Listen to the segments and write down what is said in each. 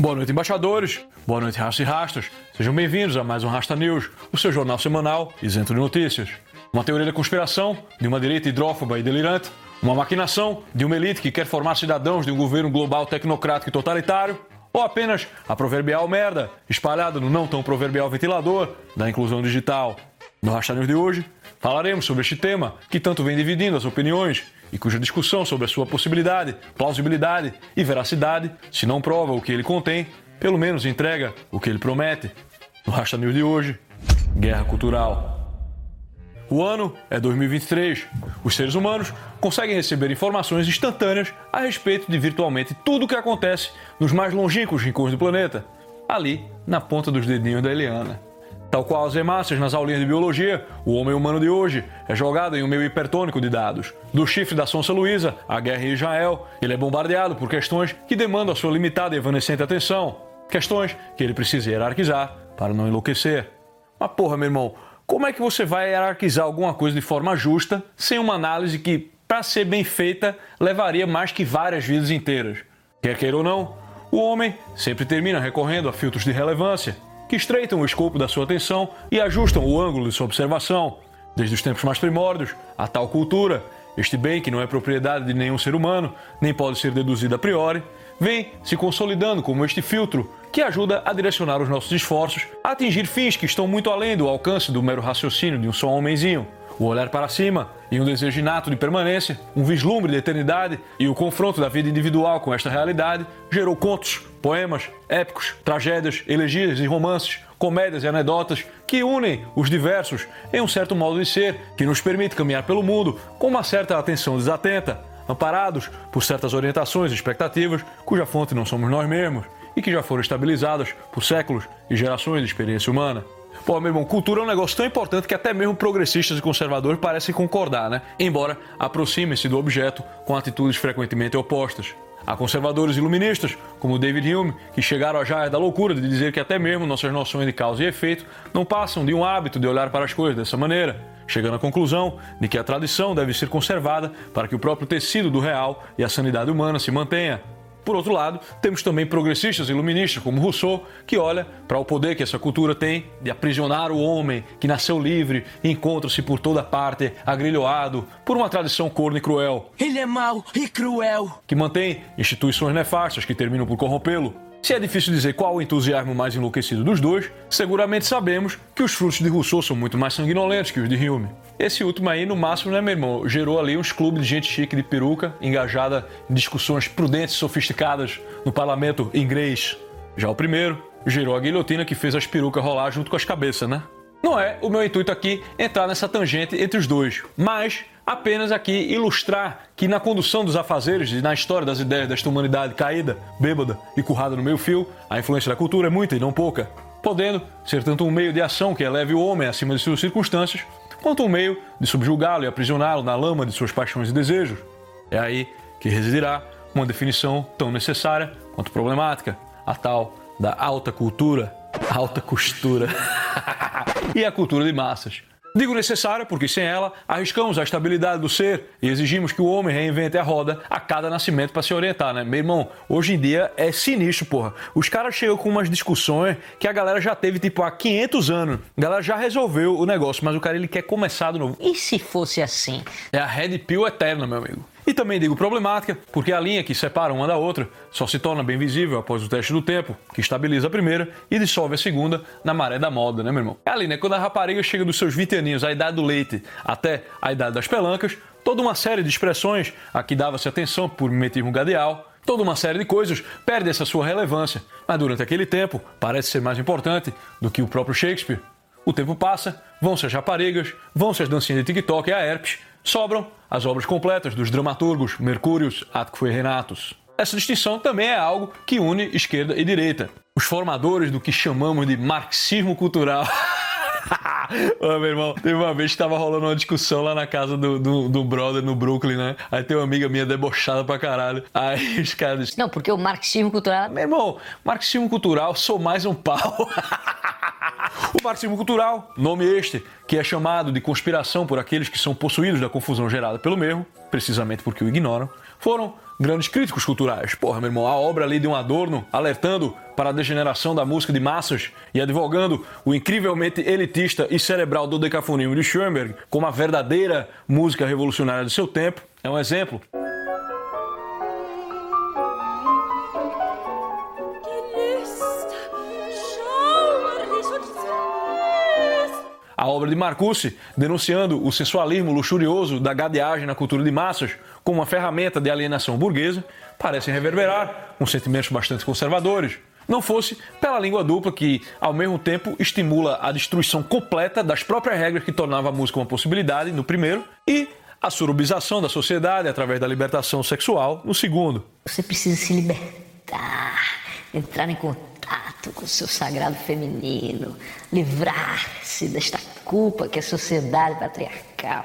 Boa noite, embaixadores. Boa noite, raças e rastas. Sejam bem-vindos a mais um Rasta News, o seu jornal semanal isento de notícias. Uma teoria da conspiração de uma direita hidrófoba e delirante. Uma maquinação de uma elite que quer formar cidadãos de um governo global tecnocrático e totalitário. Ou apenas a proverbial merda espalhada no não tão proverbial ventilador da inclusão digital. No Rasta News de hoje, falaremos sobre este tema que tanto vem dividindo as opiniões e cuja discussão sobre a sua possibilidade, plausibilidade e veracidade, se não prova o que ele contém, pelo menos entrega o que ele promete. No Rasta News de hoje, Guerra Cultural. O ano é 2023. Os seres humanos conseguem receber informações instantâneas a respeito de virtualmente tudo o que acontece nos mais longínquos rincões do planeta, ali na ponta dos dedinhos da Eliana. Tal qual as hemácias nas aulinhas de biologia, o homem humano de hoje é jogado em um meio hipertônico de dados. Do chifre da Sonsa Luísa à guerra em Israel, ele é bombardeado por questões que demandam a sua limitada e evanescente atenção. Questões que ele precisa hierarquizar para não enlouquecer. Mas porra, meu irmão, como é que você vai hierarquizar alguma coisa de forma justa sem uma análise que, para ser bem feita, levaria mais que várias vidas inteiras? Quer queira ou não, o homem sempre termina recorrendo a filtros de relevância que estreitam o escopo da sua atenção e ajustam o ângulo de sua observação. Desde os tempos mais primórdios, a tal cultura, este bem que não é propriedade de nenhum ser humano, nem pode ser deduzido a priori, vem se consolidando como este filtro que ajuda a direcionar os nossos esforços a atingir fins que estão muito além do alcance do mero raciocínio de um só homenzinho. O olhar para cima e um desejo inato de permanência, um vislumbre de eternidade e o confronto da vida individual com esta realidade gerou contos, poemas, épicos, tragédias, elegias e romances, comédias e anedotas que unem os diversos em um certo modo de ser que nos permite caminhar pelo mundo com uma certa atenção desatenta, amparados por certas orientações e expectativas cuja fonte não somos nós mesmos e que já foram estabilizadas por séculos e gerações de experiência humana. Pô, meu irmão, cultura é um negócio tão importante que até mesmo progressistas e conservadores parecem concordar, né? Embora aproximem-se do objeto com atitudes frequentemente opostas. Há conservadores iluministas, como David Hume, que chegaram a já da loucura de dizer que até mesmo nossas noções de causa e efeito não passam de um hábito de olhar para as coisas dessa maneira, chegando à conclusão de que a tradição deve ser conservada para que o próprio tecido do real e a sanidade humana se mantenha. Por outro lado, temos também progressistas e iluministas como Rousseau, que olha para o poder que essa cultura tem de aprisionar o homem que nasceu livre e encontra-se por toda parte agrilhoado por uma tradição corno e cruel. Ele é mau e cruel. Que mantém instituições nefastas que terminam por corrompê-lo. Se é difícil dizer qual o entusiasmo mais enlouquecido dos dois, seguramente sabemos que os frutos de Rousseau são muito mais sanguinolentos que os de Hume. Esse último aí, no máximo, né, meu irmão, gerou ali uns clubes de gente chique de peruca, engajada em discussões prudentes e sofisticadas no parlamento inglês. Já o primeiro gerou a guilhotina que fez as perucas rolar junto com as cabeças, né? Não é o meu intuito aqui entrar nessa tangente entre os dois, mas apenas aqui ilustrar que na condução dos afazeres e na história das ideias desta humanidade caída, bêbada e currada no meio fio, a influência da cultura é muita e não pouca, podendo ser tanto um meio de ação que eleve o homem acima de suas circunstâncias, quanto um meio de subjugá-lo e aprisioná-lo na lama de suas paixões e desejos. É aí que residirá uma definição tão necessária quanto problemática, a tal da alta cultura, alta costura e a cultura de massas. Digo necessária porque sem ela arriscamos a estabilidade do ser e exigimos que o homem reinvente a roda a cada nascimento para se orientar, né? Meu irmão, hoje em dia é sinistro, porra. Os caras chegam com umas discussões que a galera já teve tipo há 500 anos. A galera já resolveu o negócio, mas o cara ele quer começar de novo. E se fosse assim? É a Red Pill eterna, meu amigo. E também digo problemática, porque a linha que separa uma da outra só se torna bem visível após o teste do tempo, que estabiliza a primeira e dissolve a segunda na maré da moda, né, meu irmão? É ali, né? Quando a rapariga chega dos seus 20 aninhos, a idade do leite, até a idade das pelancas, toda uma série de expressões a que dava-se atenção por mimetismo gadial, toda uma série de coisas perde essa sua relevância, mas durante aquele tempo parece ser mais importante do que o próprio Shakespeare. O tempo passa, vão-se as raparigas, vão-se as dancinhas de TikTok e a herpes, sobram as obras completas dos dramaturgos Mercúrios, Atco e Renatos. Essa distinção também é algo que une esquerda e direita. Os formadores do que chamamos de marxismo cultural. Ô, meu irmão, teve uma vez que tava rolando uma discussão lá na casa do, do, do, brother no Brooklyn, né? Aí tem uma amiga minha debochada pra caralho. Aí os caras. Não, porque o marxismo cultural. Meu irmão, marxismo cultural, sou mais um pau. O marxismo cultural, nome este, que é chamado de conspiração por aqueles que são possuídos da confusão gerada pelo mesmo, precisamente porque o ignoram, foram grandes críticos culturais. Porra, meu irmão, a obra ali de um Adorno alertando para a degeneração da música de massas e advogando o incrivelmente elitista e cerebral do decafonismo de Schoenberg como a verdadeira música revolucionária do seu tempo, é um exemplo. A obra de Marcuse, denunciando o sensualismo luxurioso da gadeagem na cultura de massas como uma ferramenta de alienação burguesa, parecem reverberar com sentimentos bastante conservadores. Não fosse pela língua dupla que, ao mesmo tempo, estimula a destruição completa das próprias regras que tornava a música uma possibilidade no primeiro e a surubização da sociedade através da libertação sexual no segundo. Você precisa se libertar, entrar em contato com o seu sagrado feminino, livrar-se desta culpa que a sociedade patriarcal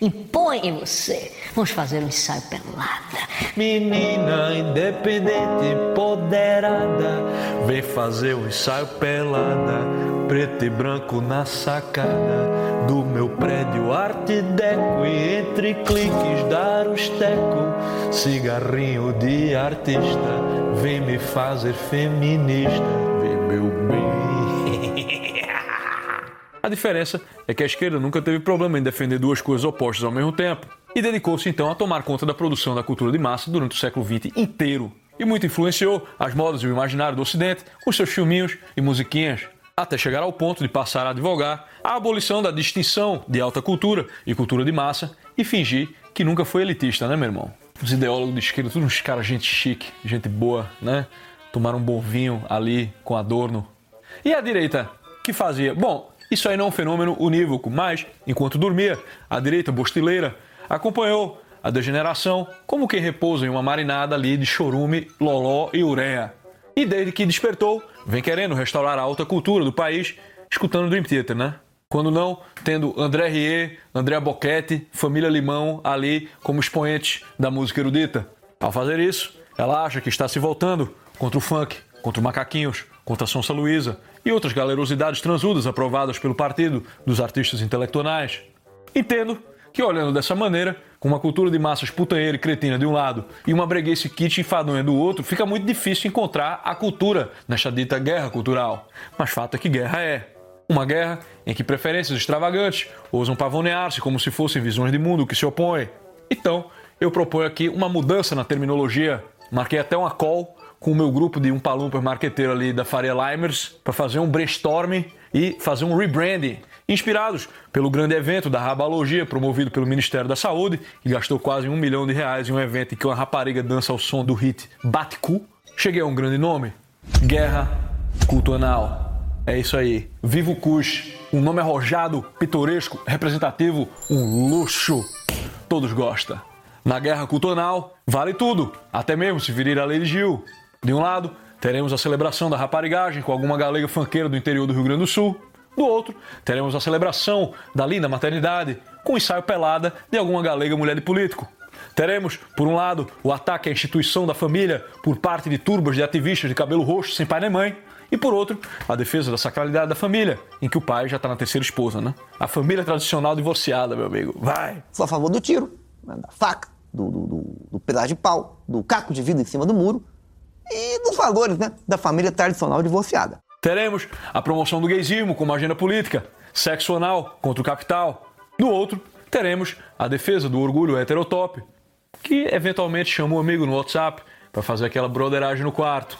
impõe em você. Vamos fazer um ensaio pelada. Menina independente, empoderada, vem fazer um ensaio pelada, preto e branco na sacada do meu prédio arte deco e entre cliques dar os teco, cigarrinho de artista, vem me fazer feminista, vem meu bem. A diferença é que a esquerda nunca teve problema em defender duas coisas opostas ao mesmo tempo e dedicou-se então a tomar conta da produção da cultura de massa durante o século XX inteiro. E muito influenciou as modas e o imaginário do Ocidente com seus filminhos e musiquinhas, até chegar ao ponto de passar a advogar a abolição da distinção de alta cultura e cultura de massa e fingir que nunca foi elitista, né, meu irmão? Os ideólogos de esquerda, todos uns caras, gente chique, gente boa, né? Tomaram um bom vinho ali com Adorno. E a direita, que fazia? Bom, isso aí não é um fenômeno unívoco, mas, enquanto dormia, a direita bostileira acompanhou a degeneração como quem repousa em uma marinada ali de chorume, loló e ureia. E desde que despertou, vem querendo restaurar a alta cultura do país, escutando Dream Theater, né? Quando não, tendo André Rie, André Boquete, Família Limão ali como expoentes da música erudita. Ao fazer isso, ela acha que está se voltando contra o funk, contra o Macaquinhos, contra a Sonsa Luísa e outras galerosidades transudas aprovadas pelo Partido dos Artistas Intelectuais. Entendo que, olhando dessa maneira, com uma cultura de massas putanheira e cretina de um lado e uma breguice kit enfadonha do outro, fica muito difícil encontrar a cultura nesta dita guerra cultural. Mas fato é que guerra é. Uma guerra em que preferências extravagantes ousam pavonear-se como se fossem visões de mundo que se opõem. Então, eu proponho aqui uma mudança na terminologia. Marquei até uma call com o meu grupo de um palumpa marqueteiro ali da Faria Limers para fazer um brainstorming e fazer um rebranding. Inspirados pelo grande evento da Rabalogia, promovido pelo Ministério da Saúde, que gastou quase um milhão de reais em um evento em que uma rapariga dança ao som do hit Batcu, cheguei a um grande nome: Guerra Cultural. É isso aí. Viva o Kush. Um nome arrojado, pitoresco, representativo, um luxo. Todos gostam. Na guerra cultural, vale tudo, até mesmo se virir a lei de Gil. De um lado, teremos a celebração da raparigagem com alguma galega fanqueira do interior do Rio Grande do Sul. Do outro, teremos a celebração da linda maternidade com ensaio pelada de alguma galega mulher de político. Teremos, por um lado, o ataque à instituição da família por parte de turbas de ativistas de cabelo roxo sem pai nem mãe. E por outro, a defesa da sacralidade da família, em que o pai já está na terceira esposa, né? A família tradicional divorciada, meu amigo. Vai! Sou a favor do tiro, da faca, do, do, do, do pedaço de pau, do caco de vidro em cima do muro e dos valores né, da família tradicional divorciada. Teremos a promoção do gaysismo como agenda política, sexo anal contra o capital. No outro, teremos a defesa do orgulho heterotop. que eventualmente chama um amigo no WhatsApp para fazer aquela broderagem no quarto.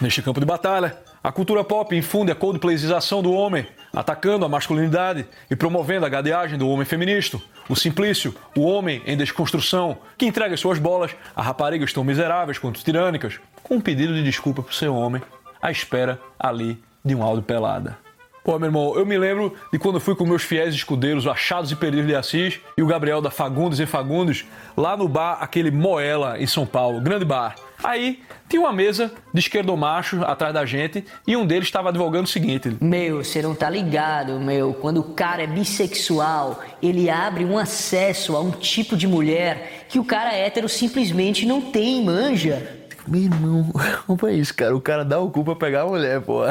Neste campo de batalha, a cultura pop infunde a coldplayização do homem, atacando a masculinidade e promovendo a gadeagem do homem feminista, o simplício, o homem em desconstrução, que entrega suas bolas a raparigas tão miseráveis quanto tirânicas, com um pedido de desculpa por ser homem, à espera ali de um áudio pelada. Pô, meu irmão, eu me lembro de quando fui com meus fiéis escudeiros, Achados e Perdidos de Assis, e o Gabriel da Fagundes e Fagundes, lá no bar, aquele Moela, em São Paulo, grande bar. Aí tinha uma mesa de esquerdomacho atrás da gente e um deles estava advogando o seguinte: Meu, você não tá ligado, meu. Quando o cara é bissexual, ele abre um acesso a um tipo de mulher que o cara hétero simplesmente não tem, manja. Meu irmão, é isso, cara? O cara dá o cu pra pegar a mulher, pô.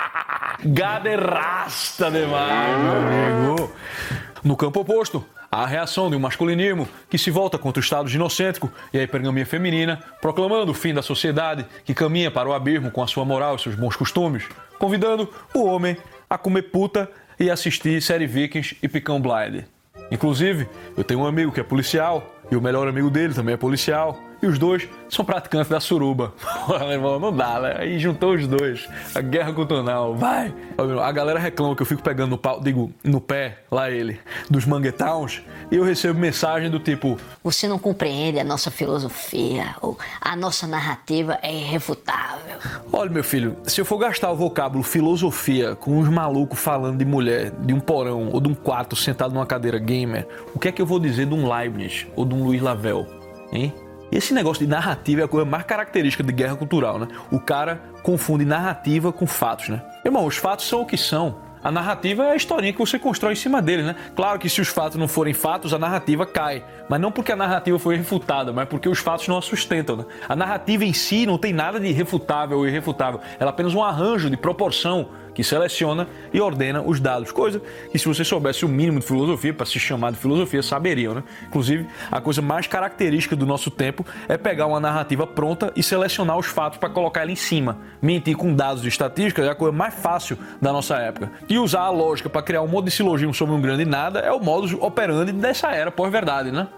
Gaderrasta demais, meu amigo. No campo oposto, a reação de um masculinismo que se volta contra o Estado ginocêntrico e a hipergamia feminina, proclamando o fim da sociedade que caminha para o abismo com a sua moral e seus bons costumes, convidando o homem a comer puta e assistir série Vikings e Picão Blind. Inclusive, eu tenho um amigo que é policial e o melhor amigo dele também é policial. E os dois são praticantes da suruba. Não dá, né? Aí juntou os dois. A guerra cultural. Vai! A galera reclama que eu fico pegando no pau, digo, no pé, lá ele, dos manguetowns. E eu recebo mensagem do tipo: Você não compreende a nossa filosofia, ou a nossa narrativa é irrefutável. Olha, meu filho, se eu for gastar o vocábulo filosofia com uns malucos falando de mulher, de um porão ou de um quarto sentado numa cadeira gamer, o que é que eu vou dizer de um Leibniz ou de um Luiz Lavel? Hein? Esse negócio de narrativa é a coisa mais característica de guerra cultural, né? O cara confunde narrativa com fatos, né? Irmão, os fatos são o que são. A narrativa é a historinha que você constrói em cima dele, né? Claro que se os fatos não forem fatos, a narrativa cai. Mas não porque a narrativa foi refutada, mas porque os fatos não a sustentam. Né? A narrativa em si não tem nada de refutável ou irrefutável. Ela é apenas um arranjo de proporção que seleciona e ordena os dados. Coisa que, se você soubesse o mínimo de filosofia, para se chamar de filosofia, saberiam, né? Inclusive, a coisa mais característica do nosso tempo é pegar uma narrativa pronta e selecionar os fatos para colocar ela em cima. Mentir com dados de estatística é a coisa mais fácil da nossa época. E usar a lógica para criar um monte de silogismo sobre um grande nada é o modus operandi dessa era pós-verdade, né?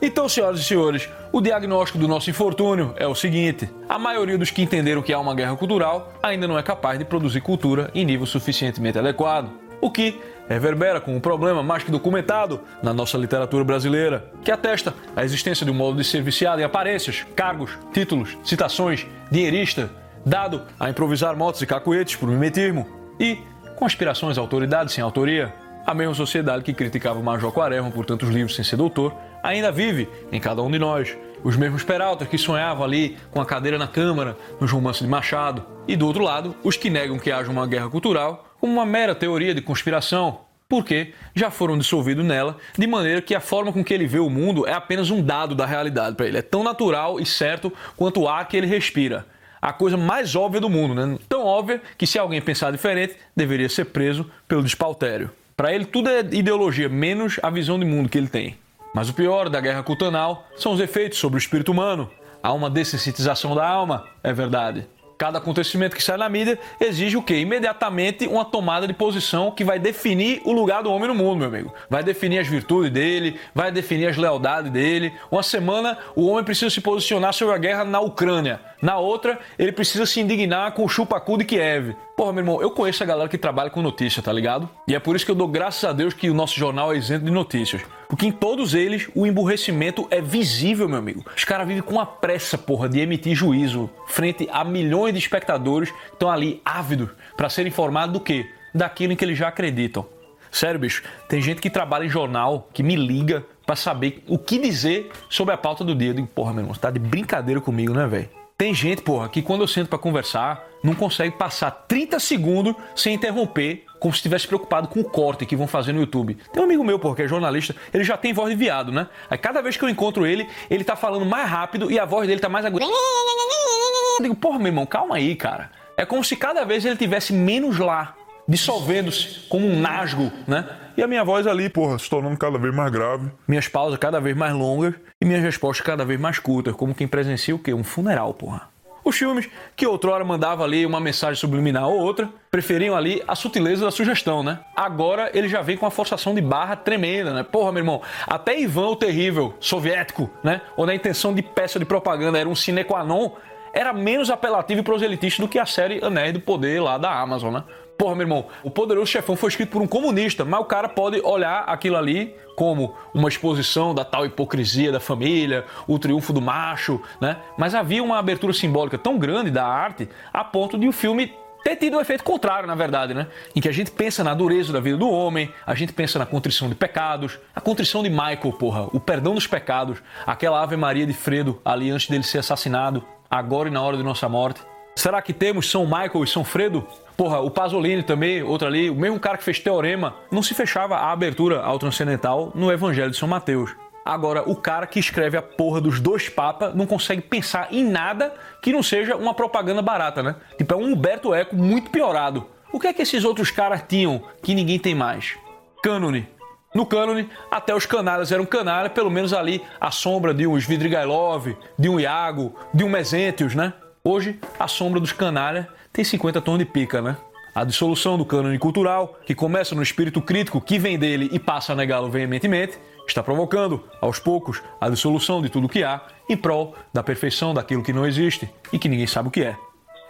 Então, senhoras e senhores, o diagnóstico do nosso infortúnio é o seguinte: a maioria dos que entenderam que há uma guerra cultural ainda não é capaz de produzir cultura em nível suficientemente adequado. O que reverbera com um problema mais que documentado na nossa literatura brasileira, que atesta a existência de um modo de ser viciado em aparências, cargos, títulos, citações, dinheirista, dado a improvisar motos e cacuetes por mimetismo e conspirações à autoridade sem autoria. A mesma sociedade que criticava Major Quaresma por tantos livros sem ser doutor ainda vive em cada um de nós. Os mesmos peraltas que sonhavam ali com a cadeira na Câmara, nos romances de Machado. E do outro lado, os que negam que haja uma guerra cultural como uma mera teoria de conspiração, porque já foram dissolvidos nela, de maneira que a forma com que ele vê o mundo é apenas um dado da realidade para ele. É tão natural e certo quanto o ar que ele respira. A coisa mais óbvia do mundo, né? Tão óbvia que se alguém pensar diferente, deveria ser preso pelo despautério. Para ele tudo é ideologia, menos a visão de mundo que ele tem. Mas o pior da guerra cultural são os efeitos sobre o espírito humano. Há uma dessensitização da alma, é verdade. Cada acontecimento que sai na mídia exige o quê? Imediatamente uma tomada de posição que vai definir o lugar do homem no mundo, meu amigo. Vai definir as virtudes dele, vai definir as lealdades dele. Uma semana o homem precisa se posicionar sobre a guerra na Ucrânia. Na outra, ele precisa se indignar com o chupacu de Kiev. Porra, meu irmão, eu conheço a galera que trabalha com notícia, tá ligado? E é por isso que eu dou graças a Deus que o nosso jornal é isento de notícias. Porque em todos eles o emburrecimento é visível, meu amigo. Os caras vivem com a pressa, porra, de emitir juízo frente a milhões de espectadores que estão ali ávidos para ser informados do quê? Daquilo em que eles já acreditam. Sério, bicho, tem gente que trabalha em jornal que me liga para saber o que dizer sobre a pauta do dia. Eu digo, porra, meu irmão, você tá de brincadeira comigo, né, velho? Tem gente, porra, que quando eu sento para conversar, não consegue passar 30 segundos sem interromper, como se estivesse preocupado com o corte que vão fazer no YouTube. Tem um amigo meu, porra, que é jornalista, ele já tem voz de viado, né? Aí cada vez que eu encontro ele, ele tá falando mais rápido e a voz dele tá mais aguda. Eu digo, porra, meu irmão, calma aí, cara. É como se cada vez ele tivesse menos lá, dissolvendo-se como um nasgo, né? E a minha voz ali, porra, se tornando cada vez mais grave. Minhas pausas cada vez mais longas e minhas respostas cada vez mais curtas, como quem presencia o quê? Um funeral, porra. Os filmes que outrora mandavam ali uma mensagem subliminar ou outra, preferiam ali a sutileza da sugestão, né? Agora ele já vem com uma forçação de barra tremenda, né? Porra, meu irmão, até Ivan o Terrível, soviético, né? Onde a intenção de peça de propaganda era um sine qua non, era menos apelativo e proselitista do que a série Anéis do Poder lá da Amazon, né? Porra, meu irmão, o Poderoso Chefão foi escrito por um comunista, mas o cara pode olhar aquilo ali como uma exposição da tal hipocrisia da família, o triunfo do macho, né? Mas havia uma abertura simbólica tão grande da arte a ponto de o filme ter tido um efeito contrário, na verdade, né? Em que a gente pensa na dureza da vida do homem, a gente pensa na contrição de pecados, a contrição de Michael, porra, o perdão dos pecados, aquela Ave Maria de Fredo ali antes dele ser assassinado, agora e na hora de nossa morte. Será que temos São Michael e São Fredo? Porra, o Pasolini também, outro ali, o mesmo cara que fez Teorema, não se fechava a abertura ao transcendental no Evangelho de São Mateus. Agora, o cara que escreve a porra dos dois papas não consegue pensar em nada que não seja uma propaganda barata, né? Tipo, é um Humberto Eco muito piorado. O que é que esses outros caras tinham que ninguém tem mais? Cânone. No cânone, até os canalhas eram canalhas, pelo menos ali a sombra de um Svidrigailov, de um Iago, de um Mesentius, né? Hoje, a sombra dos canalhas tem 50 tons de pica, né? A dissolução do cânone cultural, que começa no espírito crítico que vem dele e passa a negá-lo veementemente, está provocando, aos poucos, a dissolução de tudo que há em prol da perfeição daquilo que não existe e que ninguém sabe o que é.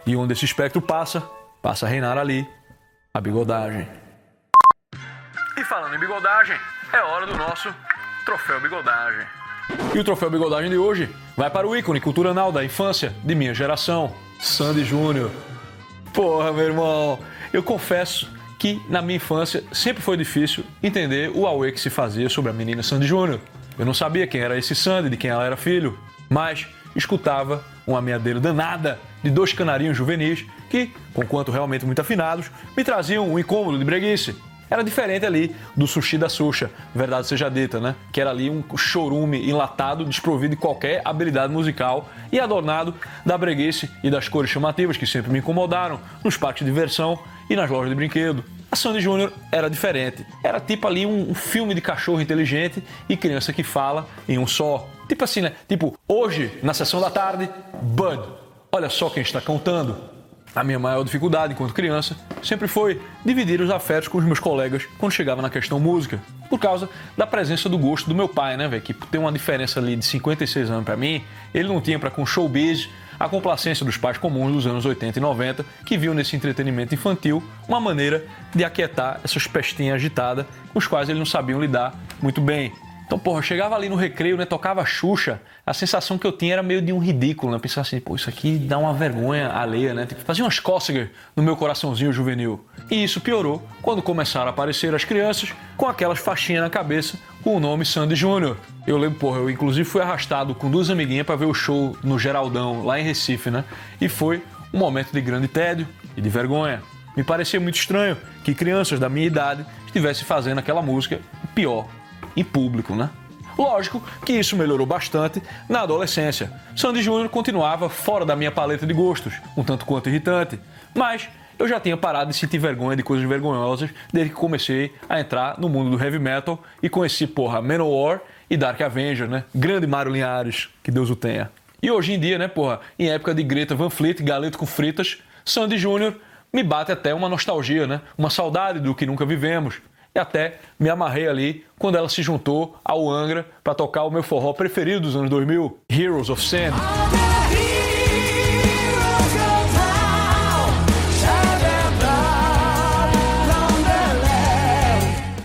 E onde esse espectro passa, passa a reinar ali a bigodagem. E falando em bigodagem, é hora do nosso troféu bigodagem. E o troféu bigodagem de hoje vai para o ícone cultural da infância de minha geração, Sandy Júnior. Porra, meu irmão, eu confesso que na minha infância sempre foi difícil entender o auê que se fazia sobre a menina Sandy Júnior. Eu não sabia quem era esse Sandy, de quem ela era filho, mas escutava uma meadeira danada de dois canarinhos juvenis que, conquanto realmente muito afinados, me traziam um incômodo de breguice. Era diferente ali do sushi da Xuxa, verdade seja dita, né? Que era ali um chorume enlatado, desprovido de qualquer habilidade musical e adornado da breguice e das cores chamativas que sempre me incomodaram nos parques de diversão e nas lojas de brinquedo. A Sandy Júnior era diferente. Era tipo ali um filme de cachorro inteligente e criança que fala em um só. Tipo assim, né? Tipo, hoje, na sessão da tarde, Bud. Olha só quem está contando. A minha maior dificuldade enquanto criança sempre foi dividir os afetos com os meus colegas quando chegava na questão música, por causa da presença do gosto do meu pai, né, velho? Que tem uma diferença ali de 56 anos para mim, ele não tinha para com showbiz a complacência dos pais comuns dos anos 80 e 90 que viam nesse entretenimento infantil uma maneira de aquietar essas pestinhas agitadas com os quais eles não sabiam lidar muito bem. Então, porra, eu chegava ali no recreio, né, tocava Xuxa, a sensação que eu tinha era meio de um ridículo, né? Pensar assim, pô, isso aqui dá uma vergonha alheia, né? Tipo, fazia umas cócegas no meu coraçãozinho juvenil. E isso piorou quando começaram a aparecer as crianças com aquelas faixinhas na cabeça com o nome Sandy Júnior. Eu lembro, porra, eu inclusive fui arrastado com duas amiguinhas para ver o show no Geraldão, lá em Recife, né? E foi um momento de grande tédio e de vergonha. Me parecia muito estranho que crianças da minha idade estivessem fazendo aquela música, pior, em público, né? Lógico que isso melhorou bastante na adolescência. Sandy Júnior continuava fora da minha paleta de gostos, um tanto quanto irritante, mas eu já tinha parado de sentir vergonha de coisas vergonhosas desde que comecei a entrar no mundo do heavy metal e conheci, porra, Manowar e Dark Avenger, né? Grande Mário Linhares, que Deus o tenha. E hoje em dia, né, porra, em época de Greta Van Fleet, Galeto com fritas, Sandy Júnior me bate até uma nostalgia, né? Uma saudade do que nunca vivemos e até me amarrei ali quando ela se juntou ao Angra para tocar o meu forró preferido dos anos 2000, Heroes of Sin.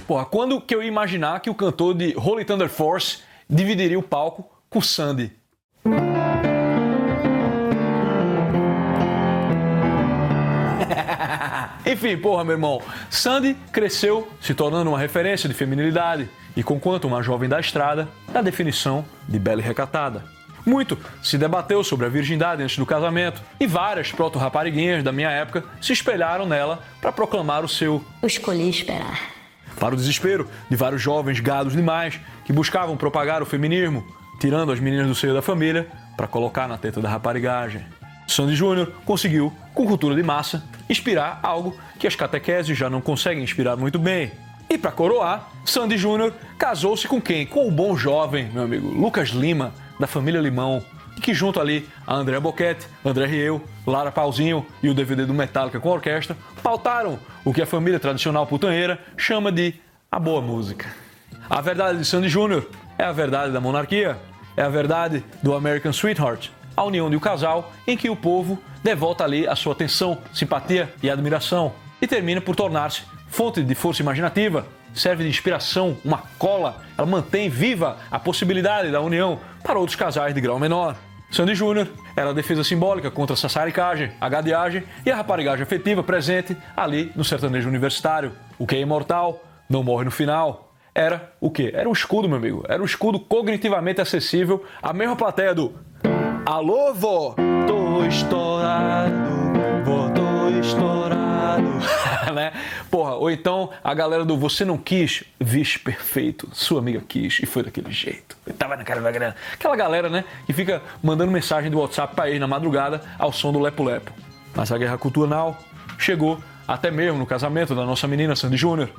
Porra, quando que eu ia imaginar que o cantor de Holy Thunder Force dividiria o palco com Sandy? Enfim, porra, meu irmão. Sandy cresceu se tornando uma referência de feminilidade e, conquanto uma jovem da estrada, da definição de bela e recatada. Muito se debateu sobre a virgindade antes do casamento e várias proto-rapariguinhas da minha época se espelharam nela para proclamar o seu Eu escolhi esperar. Para o desespero de vários jovens gados demais que buscavam propagar o feminismo, tirando as meninas do seio da família para colocar na teta da raparigagem. Sandy Júnior conseguiu, com cultura de massa, inspirar algo que as catequeses já não conseguem inspirar muito bem. E para coroar, Sandy Júnior casou-se com quem? Com o bom jovem, meu amigo, Lucas Lima, da família Limão. que junto ali a André Boquete, André Rieu, Lara Pauzinho e o DVD do Metallica com orquestra pautaram o que a família tradicional putanheira chama de a boa música. A verdade de Sandy Júnior é a verdade da monarquia, é a verdade do American Sweetheart, a união de um casal em que o povo devolta ali a sua atenção, simpatia e admiração e termina por tornar-se fonte de força imaginativa, serve de inspiração, uma cola, ela mantém viva a possibilidade da união para outros casais de grau menor. Sandy Júnior era a defesa simbólica contra a sassaricagem, a gadeagem e a raparigagem afetiva presente ali no sertanejo universitário. O que é imortal não morre no final. Era o quê? Era um escudo, meu amigo. Era um escudo cognitivamente acessível à mesma plateia do Alô, vó! Tô estourado, vó, tô estourado. né? Porra, ou então a galera do Você Não Quis, vixe, perfeito, sua amiga quis e foi daquele jeito. Eu tava na cara da grana. Aquela galera, né, que fica mandando mensagem do WhatsApp pra ele na madrugada ao som do Lepo Lepo. Mas a guerra cultural chegou até mesmo no casamento da nossa menina Sandy Júnior.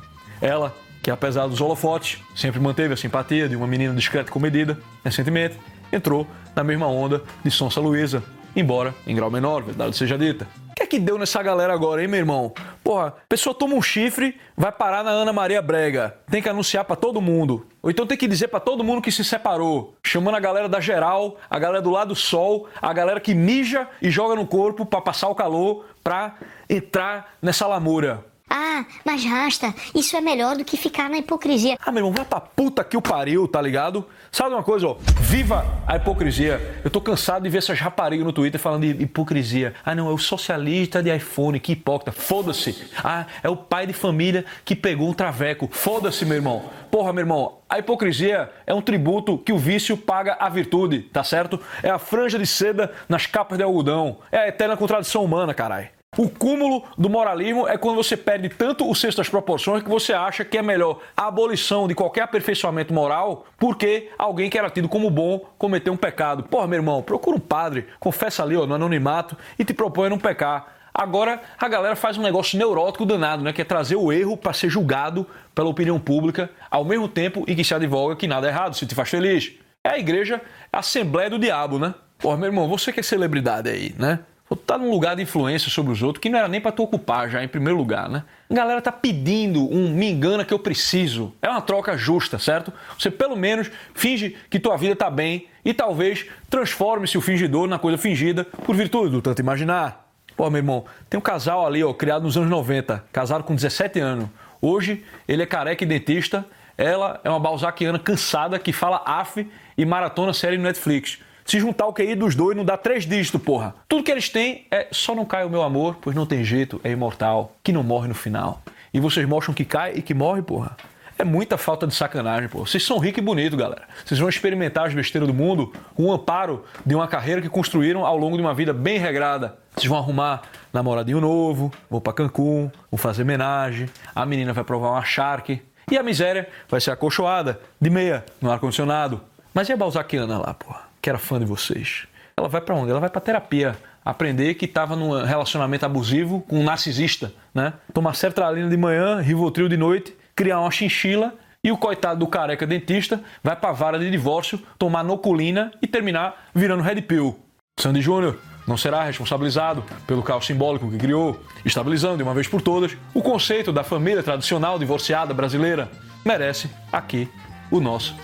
Ela, que apesar dos holofotes, sempre manteve a simpatia de uma menina discreta e comedida, recentemente entrou na mesma onda de Sonsa Luísa, embora em grau menor, verdade seja dita. O que é que deu nessa galera agora, hein, meu irmão? Porra, a pessoa toma um chifre, vai parar na Ana Maria Brega, tem que anunciar para todo mundo. Ou então tem que dizer para todo mundo que se separou, chamando a galera da geral, a galera do lado do sol, a galera que mija e joga no corpo para passar o calor, pra entrar nessa lamúria. Ah, mas rasta, isso é melhor do que ficar na hipocrisia. Ah, meu irmão, vai pra puta que o pariu, tá ligado? Sabe uma coisa, ó? Viva a hipocrisia. Eu tô cansado de ver essas raparigas no Twitter falando de hipocrisia. Ah, não, é o socialista de iPhone, que hipócrita. Foda-se. Ah, é o pai de família que pegou um traveco. Foda-se, meu irmão. Porra, meu irmão, a hipocrisia é um tributo que o vício paga à virtude, tá certo? É a franja de seda nas capas de algodão. É a eterna contradição humana, caralho. O cúmulo do moralismo é quando você perde tanto o senso das proporções que você acha que é melhor a abolição de qualquer aperfeiçoamento moral porque alguém que era tido como bom cometeu um pecado. Porra, meu irmão, procura um padre, confessa ali ó, no anonimato e te propõe a não pecar. Agora a galera faz um negócio neurótico danado, né? Que é trazer o erro para ser julgado pela opinião pública, ao mesmo tempo em que se advoga que nada é errado, se te faz feliz. É a igreja, a Assembleia do Diabo, né? Porra, meu irmão, você que é celebridade aí, né? Tu tá num lugar de influência sobre os outros que não era nem para tu ocupar já em primeiro lugar, né? A galera tá pedindo um me engana que eu preciso. É uma troca justa, certo? Você pelo menos finge que tua vida tá bem e talvez transforme-se o fingidor na coisa fingida por virtude do tanto imaginar. Pô, meu irmão, tem um casal ali, ó, criado nos anos 90, casado com 17 anos. Hoje ele é careca e dentista, ela é uma balzaquiana cansada que fala af e maratona série no Netflix. Se juntar o QI dos dois, não dá três dígitos, porra. Tudo que eles têm é só não cai o meu amor, pois não tem jeito, é imortal, que não morre no final. E vocês mostram que cai e que morre, porra. É muita falta de sacanagem, pô. Vocês são ricos e bonitos, galera. Vocês vão experimentar as besteiras do mundo com o amparo de uma carreira que construíram ao longo de uma vida bem regrada. Vocês vão arrumar namoradinho novo, vão pra Cancún, vão fazer homenagem, a menina vai provar uma charque e a miséria vai ser acolchoada, de meia, no ar-condicionado. Mas e a Balzaquiana lá, porra? Que era fã de vocês. Ela vai para onde? Ela vai para terapia. Aprender que estava num relacionamento abusivo com um narcisista, né? Tomar sertralina de manhã, Rivotril de noite, criar uma chinchila e o coitado do careca dentista vai para vara de divórcio, tomar noculina e terminar virando red pill. Sandy Júnior não será responsabilizado pelo caos simbólico que criou, estabilizando de uma vez por todas o conceito da família tradicional divorciada brasileira. Merece aqui o nosso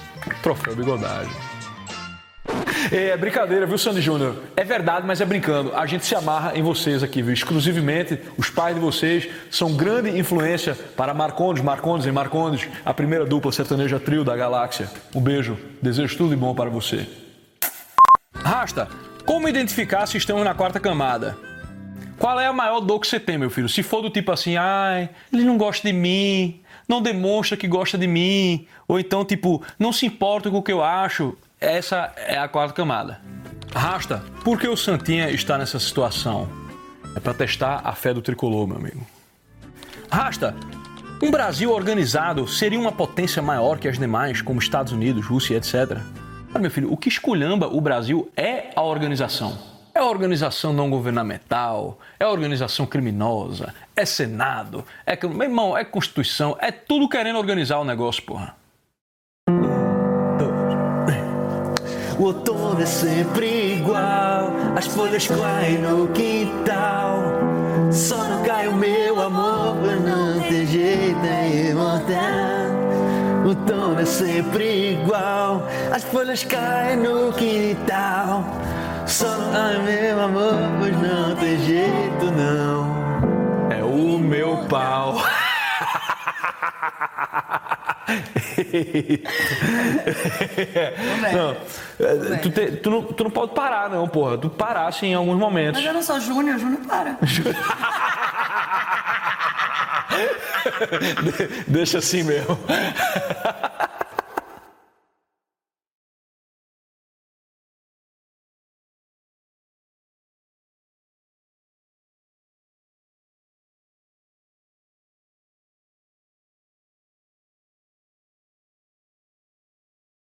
troféu bigodagem. É brincadeira, viu, Sandy Júnior? É verdade, mas é brincando. A gente se amarra em vocês aqui, viu? Exclusivamente, os pais de vocês são grande influência para Marcondes, Marcondes e Marcondes, a primeira dupla sertaneja trio da galáxia. Um beijo, desejo tudo de bom para você. Rasta, como identificar se estamos na quarta camada? Qual é a maior dor que você tem, meu filho? Se for do tipo assim, ai, ele não gosta de mim, não demonstra que gosta de mim, ou então, tipo, não se importa com o que eu acho, essa é a quarta camada. Rasta, por que o Santinha está nessa situação? É para testar a fé do tricolor, meu amigo. Rasta, um Brasil organizado seria uma potência maior que as demais, como Estados Unidos, Rússia, etc. Mas, meu filho, o que esculhamba o Brasil é a organização. É a organização não governamental, é a organização criminosa, é Senado, é. Meu irmão, é Constituição, é tudo querendo organizar o negócio, porra. O outono é sempre igual, as folhas caem no quintal. Só não cai o meu amor, pois não tem jeito, é imortal. O outono é sempre igual, as folhas caem no quintal. Só não cai o meu amor, pois não tem jeito, não. É o meu pau. não, é, tu, te- tu não, tu não pode parar, não, porra. Tu parasse em alguns momentos. Mas eu não sou Júnior, Júnior para. Deixa assim mesmo.